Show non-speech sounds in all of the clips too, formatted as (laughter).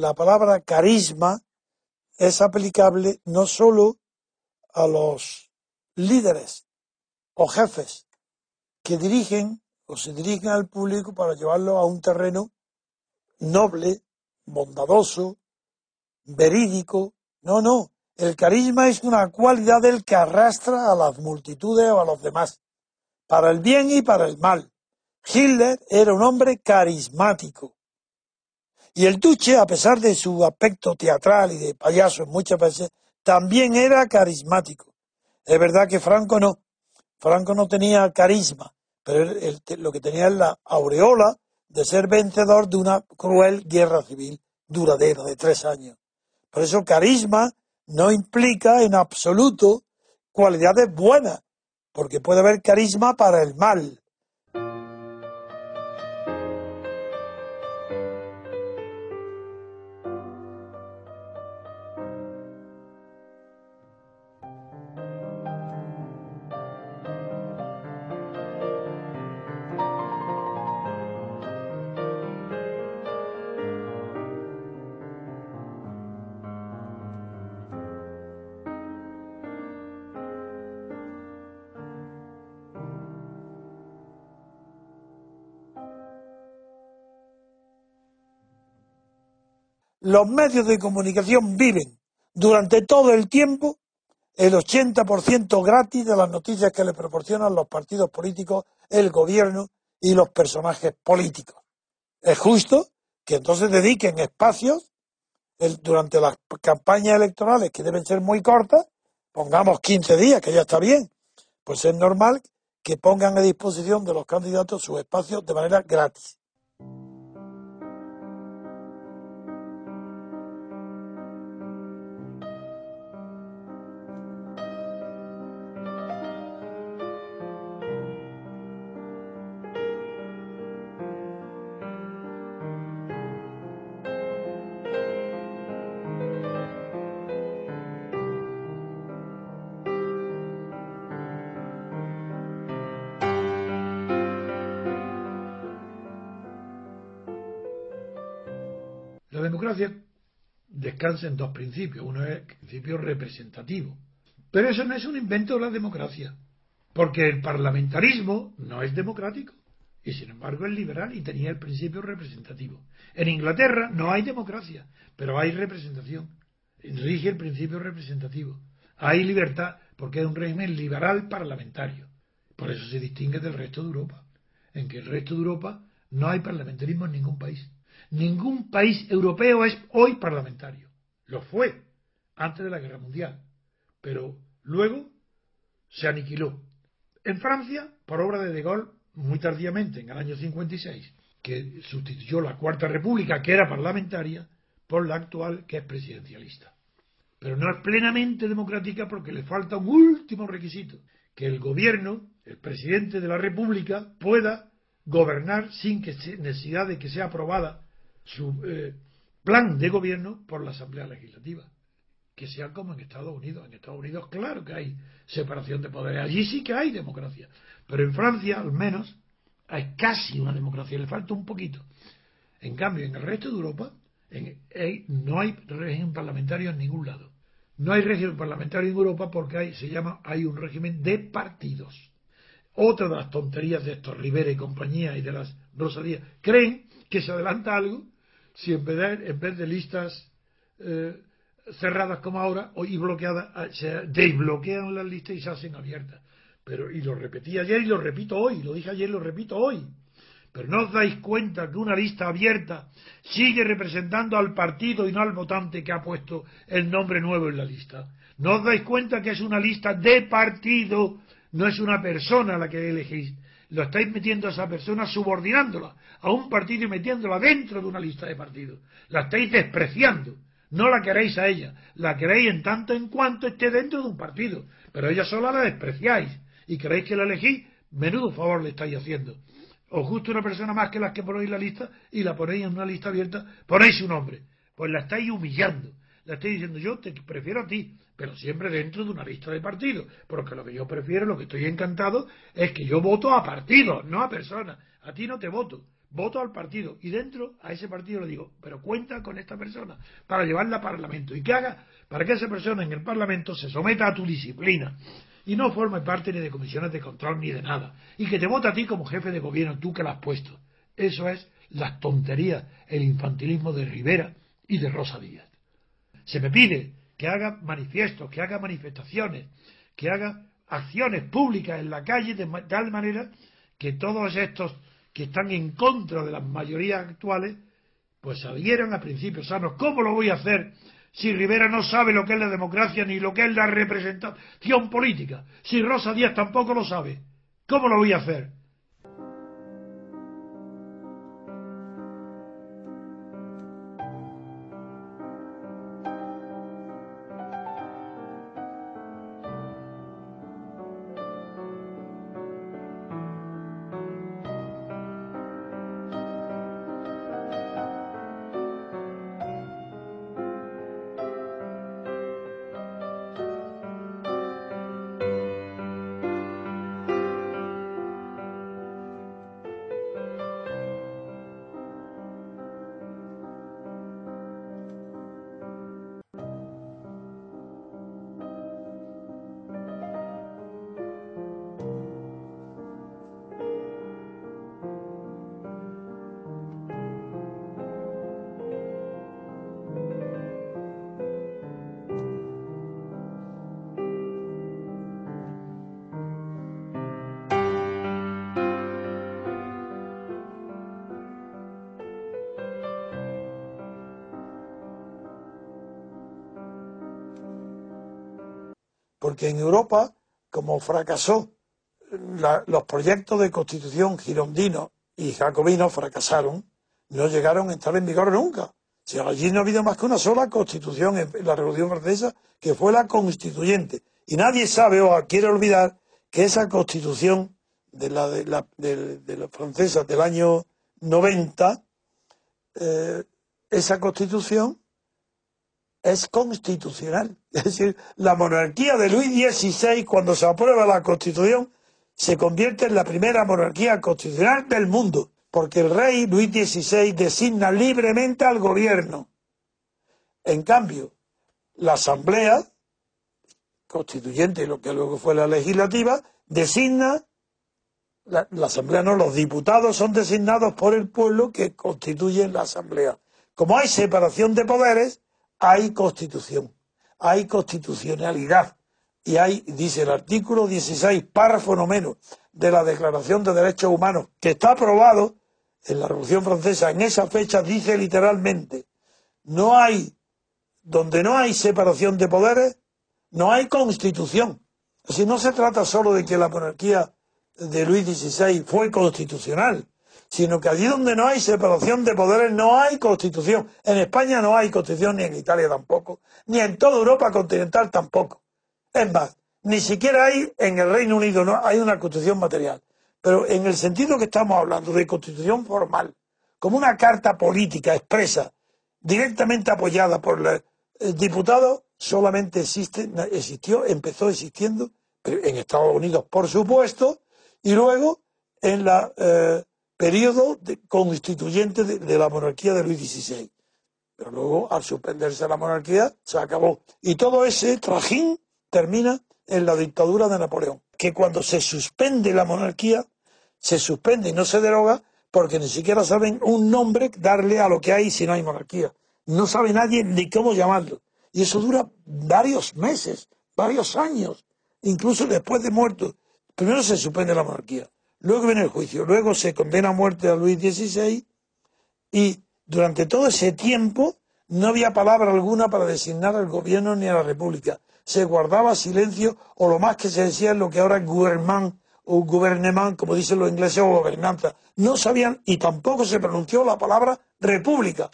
La palabra carisma es aplicable no sólo a los líderes o jefes que dirigen o se dirigen al público para llevarlo a un terreno noble, bondadoso, verídico. No, no. El carisma es una cualidad del que arrastra a las multitudes o a los demás, para el bien y para el mal. Hitler era un hombre carismático. Y el Duce, a pesar de su aspecto teatral y de payaso muchas veces, también era carismático. Es verdad que Franco no. Franco no tenía carisma, pero lo que tenía es la aureola de ser vencedor de una cruel guerra civil duradera de tres años. Por eso carisma no implica en absoluto cualidades buenas, porque puede haber carisma para el mal, los medios de comunicación viven durante todo el tiempo el 80% gratis de las noticias que le proporcionan los partidos políticos, el gobierno y los personajes políticos. Es justo que entonces dediquen espacios durante las campañas electorales, que deben ser muy cortas, pongamos 15 días, que ya está bien, pues es normal que pongan a disposición de los candidatos sus espacios de manera gratis. Democracia descansa en dos principios. Uno es el principio representativo. Pero eso no es un invento de la democracia, porque el parlamentarismo no es democrático y sin embargo es liberal y tenía el principio representativo. En Inglaterra no hay democracia, pero hay representación. Rige el principio representativo. Hay libertad porque es un régimen liberal parlamentario. Por eso se distingue del resto de Europa, en que el resto de Europa no hay parlamentarismo en ningún país. Ningún país europeo es hoy parlamentario. Lo fue antes de la Guerra Mundial. Pero luego se aniquiló. En Francia, por obra de De Gaulle, muy tardíamente, en el año 56, que sustituyó la Cuarta República, que era parlamentaria, por la actual, que es presidencialista. Pero no es plenamente democrática porque le falta un último requisito, que el gobierno, el presidente de la República, pueda gobernar sin que necesidad de que sea aprobada su eh, plan de gobierno por la Asamblea Legislativa. Que sea como en Estados Unidos. En Estados Unidos, claro que hay separación de poderes. Allí sí que hay democracia. Pero en Francia, al menos, hay casi una democracia. Le falta un poquito. En cambio, en el resto de Europa, no hay régimen parlamentario en ningún lado. No hay régimen parlamentario en Europa porque hay, se llama, hay un régimen de partidos. Otra de las tonterías de estos Rivera y compañía y de las Rosalías creen que se adelanta algo si en vez de, en vez de listas eh, cerradas como ahora y bloqueadas ah, se desbloquean las listas y se hacen abiertas. Pero, y lo repetí ayer y lo repito hoy, lo dije ayer y lo repito hoy. Pero no os dais cuenta que una lista abierta sigue representando al partido y no al votante que ha puesto el nombre nuevo en la lista. No os dais cuenta que es una lista de partido, no es una persona la que elegís. Lo estáis metiendo a esa persona subordinándola a un partido y metiéndola dentro de una lista de partidos. La estáis despreciando. No la queréis a ella, la queréis en tanto en cuanto esté dentro de un partido. Pero ella sola la despreciáis y creéis que la elegís, menudo favor le estáis haciendo os gusta una persona más que las que ponéis la lista y la ponéis en una lista abierta, ponéis su nombre. Pues la estáis humillando. La estáis diciendo yo te prefiero a ti, pero siempre dentro de una lista de partidos. Porque lo que yo prefiero, lo que estoy encantado, es que yo voto a partidos, no a personas. A ti no te voto. Voto al partido y dentro a ese partido le digo, pero cuenta con esta persona para llevarla al Parlamento y que haga para que esa persona en el Parlamento se someta a tu disciplina, y no forme parte ni de comisiones de control ni de nada, y que te vota a ti como jefe de gobierno, tú que la has puesto. Eso es las tonterías, el infantilismo de Rivera y de Rosa Díaz. Se me pide que haga manifiestos, que haga manifestaciones, que haga acciones públicas en la calle de tal manera que todos estos que están en contra de las mayorías actuales, pues adhieran a principios sanos. ¿Cómo lo voy a hacer si Rivera no sabe lo que es la democracia ni lo que es la representación política, si Rosa Díaz tampoco lo sabe, ¿cómo lo voy a hacer? Porque en Europa, como fracasó, los proyectos de constitución girondino y jacobino fracasaron, no llegaron a estar en vigor nunca. Si allí no ha habido más que una sola constitución en la Revolución Francesa, que fue la constituyente. Y nadie sabe o quiere olvidar que esa constitución de la, de la, de, francesa del año 90, eh, esa constitución es constitucional. (laughs) Es decir, la monarquía de Luis XVI, cuando se aprueba la Constitución, se convierte en la primera monarquía constitucional del mundo, porque el rey Luis XVI designa libremente al gobierno. En cambio, la Asamblea constituyente, lo que luego fue la legislativa, designa, la, la Asamblea no, los diputados son designados por el pueblo que constituye la Asamblea. Como hay separación de poderes, hay constitución, hay constitucionalidad y hay, dice el artículo 16, párrafo no menos, de la Declaración de Derechos Humanos, que está aprobado en la Revolución Francesa, en esa fecha dice literalmente, no hay, donde no hay separación de poderes, no hay constitución. Si no se trata solo de que la monarquía de Luis XVI fue constitucional, sino que allí donde no hay separación de poderes no hay constitución. En España no hay constitución, ni en Italia tampoco, ni en toda Europa continental tampoco. Es más, ni siquiera hay en el Reino Unido, no hay una constitución material. Pero en el sentido que estamos hablando de constitución formal, como una carta política expresa, directamente apoyada por el diputado, solamente existe, existió, empezó existiendo en Estados Unidos, por supuesto, y luego en la eh, periodo constituyente de, la monarquía de Luis XVI. Pero luego, al suspenderse la monarquía, se acabó. Y todo ese trajín termina en la dictadura de Napoleón. Que cuando se suspende la monarquía, se suspende y no se deroga porque ni siquiera saben un nombre darle a lo que hay si no hay monarquía. No sabe nadie ni cómo llamarlo. Y eso dura varios meses, varios años, incluso después de muerto. Primero se suspende la monarquía. Luego viene el juicio, luego se condena a muerte a Luis XVI y durante todo ese tiempo no había palabra alguna para designar al gobierno ni a la república. Se guardaba silencio o lo más que se decía es lo que ahora es gouvernement o gouvernement, como dicen los ingleses, o gobernanza. No sabían y tampoco se pronunció la palabra república.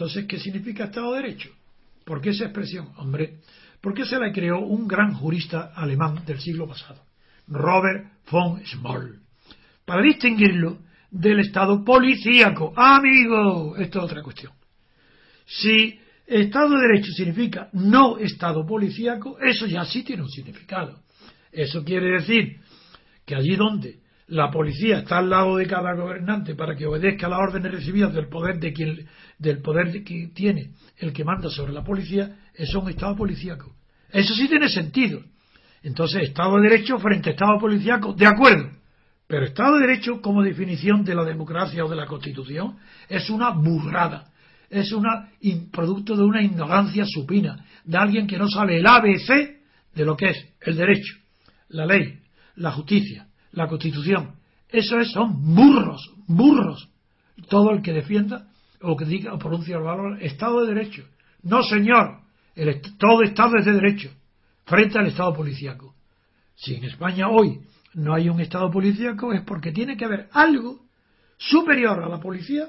Entonces, ¿qué significa Estado de Derecho? ¿Por qué esa expresión? Hombre, porque se la creó un gran jurista alemán del siglo pasado, Robert von Schmoll, para distinguirlo del Estado policíaco. Amigo, esto es otra cuestión. Si Estado de Derecho significa no Estado policíaco, eso ya sí tiene un significado. Eso quiere decir que allí donde la policía está al lado de cada gobernante para que obedezca las órdenes recibidas del poder de quien del poder que tiene el que manda sobre la policía es un estado policíaco. Eso sí tiene sentido. Entonces estado de derecho frente a estado policíaco de acuerdo. Pero estado de derecho como definición de la democracia o de la constitución es una burrada. Es una producto de una ignorancia supina de alguien que no sabe el ABC de lo que es el derecho la ley la justicia la Constitución. Eso es, son burros, burros. Todo el que defienda o que diga o pronuncie el valor Estado de Derecho. No, señor. El, todo Estado es de derecho frente al Estado policíaco. Si en España hoy no hay un Estado policíaco es porque tiene que haber algo superior a la policía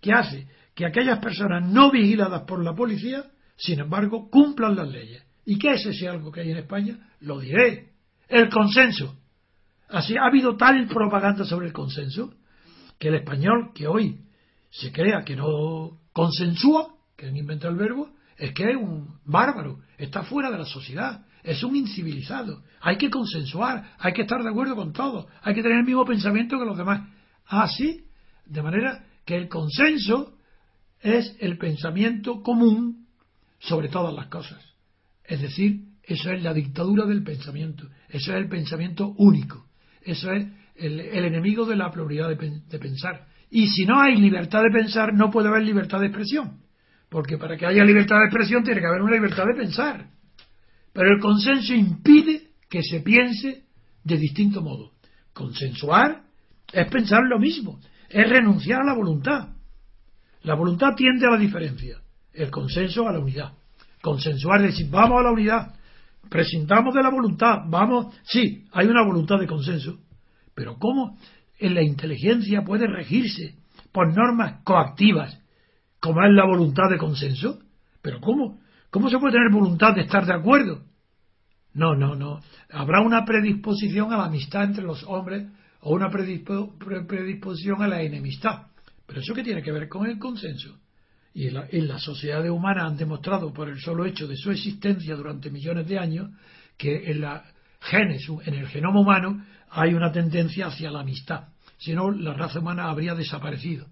que hace que aquellas personas no vigiladas por la policía, sin embargo, cumplan las leyes. ¿Y qué es ese algo que hay en España? Lo diré. El consenso. Así ha habido tal propaganda sobre el consenso que el español que hoy se crea que no consensúa, que han inventado el verbo, es que es un bárbaro, está fuera de la sociedad, es un incivilizado. Hay que consensuar, hay que estar de acuerdo con todo, hay que tener el mismo pensamiento que los demás. Así, de manera que el consenso es el pensamiento común sobre todas las cosas. Es decir, eso es la dictadura del pensamiento, eso es el pensamiento único. Eso es el, enemigo de la pluralidad de, pensar. Y si no hay libertad de pensar, no puede haber libertad de expresión. Porque para que haya libertad de expresión tiene que haber una libertad de pensar. Pero el consenso impide que se piense de distinto modo. Consensuar es pensar lo mismo, es renunciar a la voluntad. La voluntad tiende a la diferencia, el consenso a la unidad. Consensuar es decir, vamos a la unidad, presentamos de la voluntad, vamos, sí, hay una voluntad de consenso, pero ¿cómo en la inteligencia puede regirse por normas coactivas como es la voluntad de consenso. ¿Pero cómo? ¿Cómo se puede tener voluntad de estar de acuerdo? No, no, no. Habrá una predisposición a la amistad entre los hombres o una predisposición a la enemistad. Pero eso qué tiene que ver con el consenso. Y en, la, en las sociedades humanas han demostrado por el solo hecho de su existencia durante millones de años que en la genes, en el genoma humano, hay una tendencia hacia la amistad. Si no, la raza humana habría desaparecido.